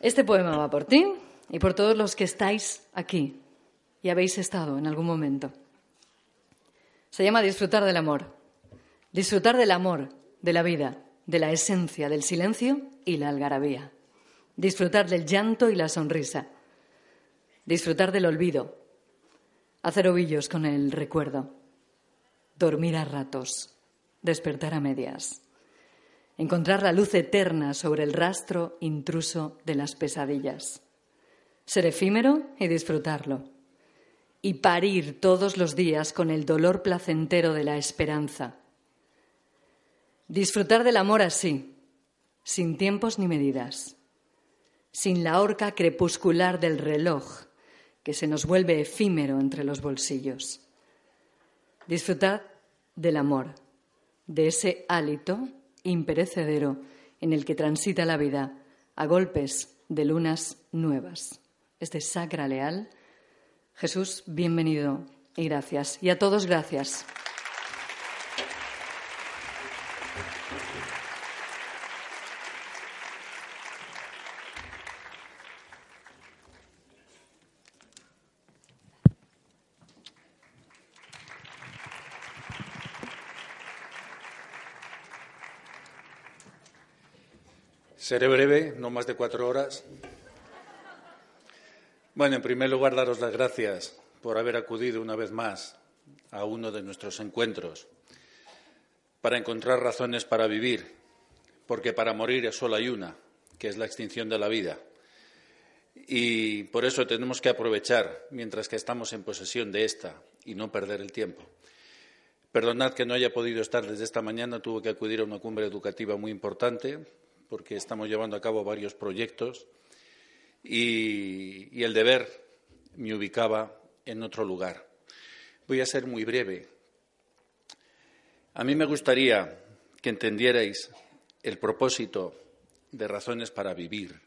Este poema va por ti y por todos los que estáis aquí y habéis estado en algún momento. Se llama Disfrutar del amor. Disfrutar del amor, de la vida, de la esencia, del silencio y la algarabía. Disfrutar del llanto y la sonrisa. Disfrutar del olvido. Hacer ovillos con el recuerdo. Dormir a ratos. Despertar a medias encontrar la luz eterna sobre el rastro intruso de las pesadillas, ser efímero y disfrutarlo, y parir todos los días con el dolor placentero de la esperanza. Disfrutar del amor así, sin tiempos ni medidas, sin la horca crepuscular del reloj que se nos vuelve efímero entre los bolsillos. Disfrutar del amor, de ese hálito imperecedero en el que transita la vida a golpes de lunas nuevas. Este Sacra Leal. Jesús, bienvenido y gracias. Y a todos gracias. Seré breve, no más de cuatro horas. Bueno, en primer lugar, daros las gracias por haber acudido una vez más a uno de nuestros encuentros para encontrar razones para vivir, porque para morir solo hay una, que es la extinción de la vida. Y por eso tenemos que aprovechar mientras que estamos en posesión de esta y no perder el tiempo. Perdonad que no haya podido estar desde esta mañana, tuve que acudir a una cumbre educativa muy importante porque estamos llevando a cabo varios proyectos y, el deber me ubicaba en otro lugar. Voy a ser muy breve. A mí me gustaría que entendierais el propósito de razones para vivir,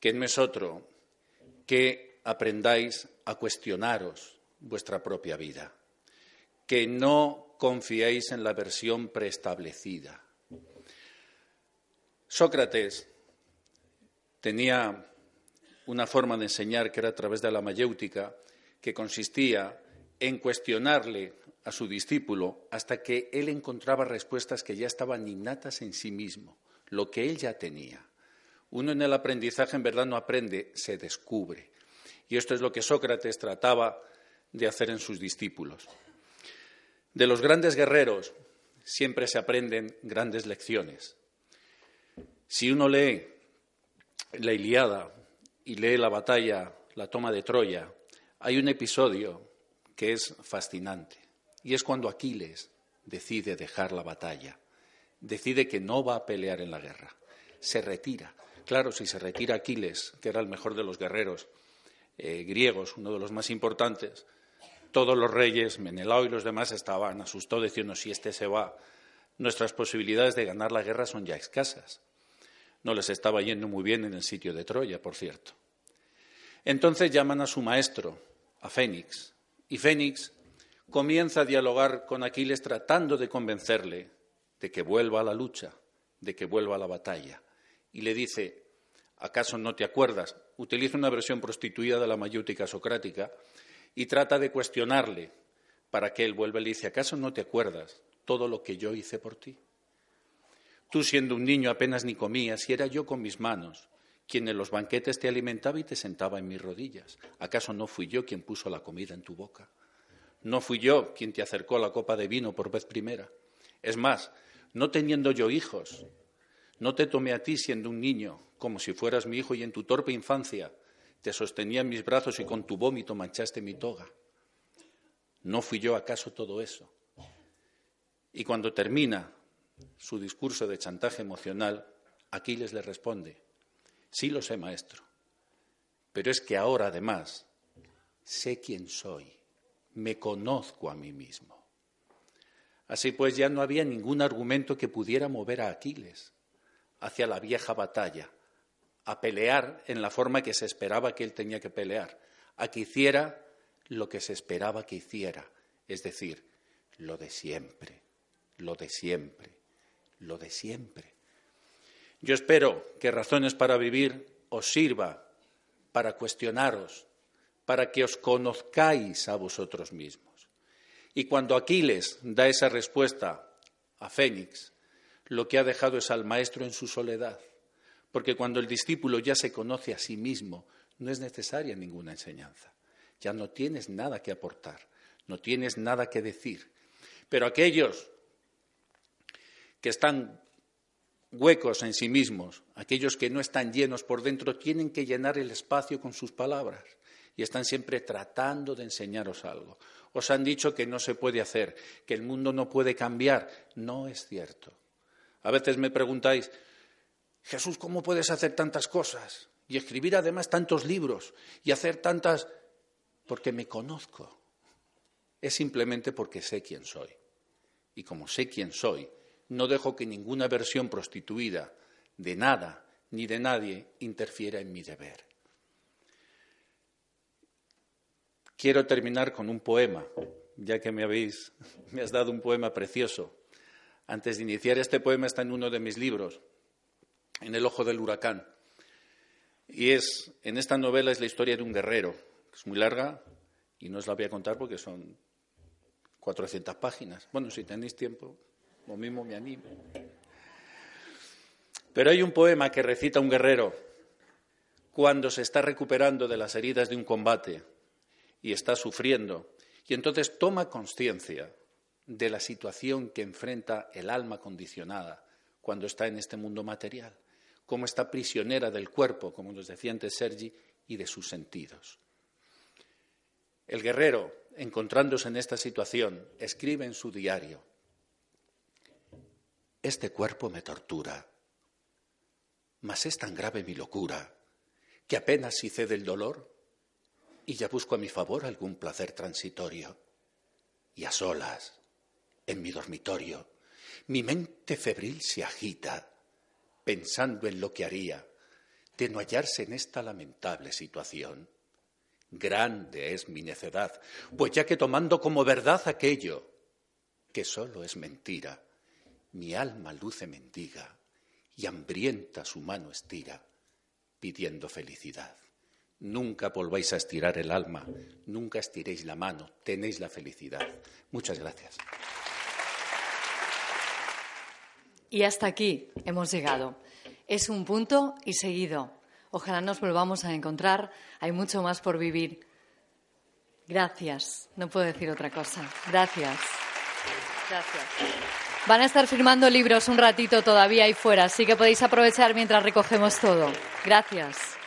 que no es otro que aprendáis a cuestionaros vuestra propia vida, que no confiéis en la versión preestablecida, Sócrates tenía una forma de enseñar que era a través de la mayéutica, que consistía en cuestionarle a su discípulo hasta que él encontraba respuestas que ya estaban innatas en sí mismo, lo que él ya tenía. Uno en el aprendizaje en verdad no aprende, se descubre. Y esto es lo que Sócrates trataba de hacer en sus discípulos. De los grandes guerreros siempre se aprenden grandes lecciones. Si uno lee la Iliada y lee la batalla, la toma de Troya, hay un episodio que es fascinante. Y es cuando Aquiles decide dejar la batalla, decide que no va a pelear en la guerra, se retira. Claro, si se retira Aquiles, que era el mejor de los guerreros eh, griegos, uno de los más importantes, todos los reyes, Menelao y los demás estaban asustados diciendo, si este se va, nuestras posibilidades de ganar la guerra son ya escasas. No les estaba yendo muy bien en el sitio de Troya, por cierto. Entonces llaman a su maestro, a Fénix, y Fénix comienza a dialogar con Aquiles tratando de convencerle de que vuelva a la lucha, de que vuelva a la batalla. Y le dice, ¿acaso no te acuerdas? Utiliza una versión prostituida de la mayútica socrática y trata de cuestionarle para que él vuelva y le dice, ¿acaso no te acuerdas todo lo que yo hice por ti? Tú siendo un niño apenas ni comías y era yo con mis manos quien en los banquetes te alimentaba y te sentaba en mis rodillas. ¿Acaso no fui yo quien puso la comida en tu boca? ¿No fui yo quien te acercó la copa de vino por vez primera? Es más, no teniendo yo hijos, no te tomé a ti siendo un niño, como si fueras mi hijo y en tu torpe infancia te sostenía en mis brazos y con tu vómito manchaste mi toga. ¿No fui yo acaso todo eso? Y cuando termina su discurso de chantaje emocional, Aquiles le responde, sí lo sé, maestro, pero es que ahora además sé quién soy, me conozco a mí mismo. Así pues ya no había ningún argumento que pudiera mover a Aquiles hacia la vieja batalla, a pelear en la forma que se esperaba que él tenía que pelear, a que hiciera lo que se esperaba que hiciera, es decir, lo de siempre, lo de siempre lo de siempre. Yo espero que Razones para Vivir os sirva para cuestionaros, para que os conozcáis a vosotros mismos. Y cuando Aquiles da esa respuesta a Fénix, lo que ha dejado es al maestro en su soledad, porque cuando el discípulo ya se conoce a sí mismo, no es necesaria ninguna enseñanza. Ya no tienes nada que aportar, no tienes nada que decir. Pero aquellos que están huecos en sí mismos, aquellos que no están llenos por dentro, tienen que llenar el espacio con sus palabras y están siempre tratando de enseñaros algo. Os han dicho que no se puede hacer, que el mundo no puede cambiar. No es cierto. A veces me preguntáis, Jesús, ¿cómo puedes hacer tantas cosas? Y escribir además tantos libros y hacer tantas... Porque me conozco. Es simplemente porque sé quién soy. Y como sé quién soy, no dejo que ninguna versión prostituida de nada ni de nadie interfiera en mi deber. Quiero terminar con un poema, ya que me habéis me has dado un poema precioso. Antes de iniciar este poema está en uno de mis libros, En el ojo del huracán. Y es en esta novela es la historia de un guerrero, es muy larga y no os la voy a contar porque son 400 páginas. Bueno, si tenéis tiempo, lo mismo me animo. Pero hay un poema que recita un guerrero cuando se está recuperando de las heridas de un combate y está sufriendo, y entonces toma conciencia de la situación que enfrenta el alma condicionada cuando está en este mundo material, cómo está prisionera del cuerpo, como nos decía antes Sergi, y de sus sentidos. El guerrero, encontrándose en esta situación, escribe en su diario, este cuerpo me tortura, mas es tan grave mi locura que apenas si cede el dolor y ya busco a mi favor algún placer transitorio. Y a solas, en mi dormitorio, mi mente febril se agita, pensando en lo que haría de no hallarse en esta lamentable situación. Grande es mi necedad, pues ya que tomando como verdad aquello que solo es mentira, mi alma luce mendiga y hambrienta su mano estira, pidiendo felicidad. Nunca volváis a estirar el alma, nunca estiréis la mano, tenéis la felicidad. Muchas gracias. Y hasta aquí hemos llegado. Es un punto y seguido. Ojalá nos volvamos a encontrar. Hay mucho más por vivir. Gracias. No puedo decir otra cosa. Gracias. Gracias. Van a estar firmando libros un ratito todavía ahí fuera, así que podéis aprovechar mientras recogemos todo. Gracias.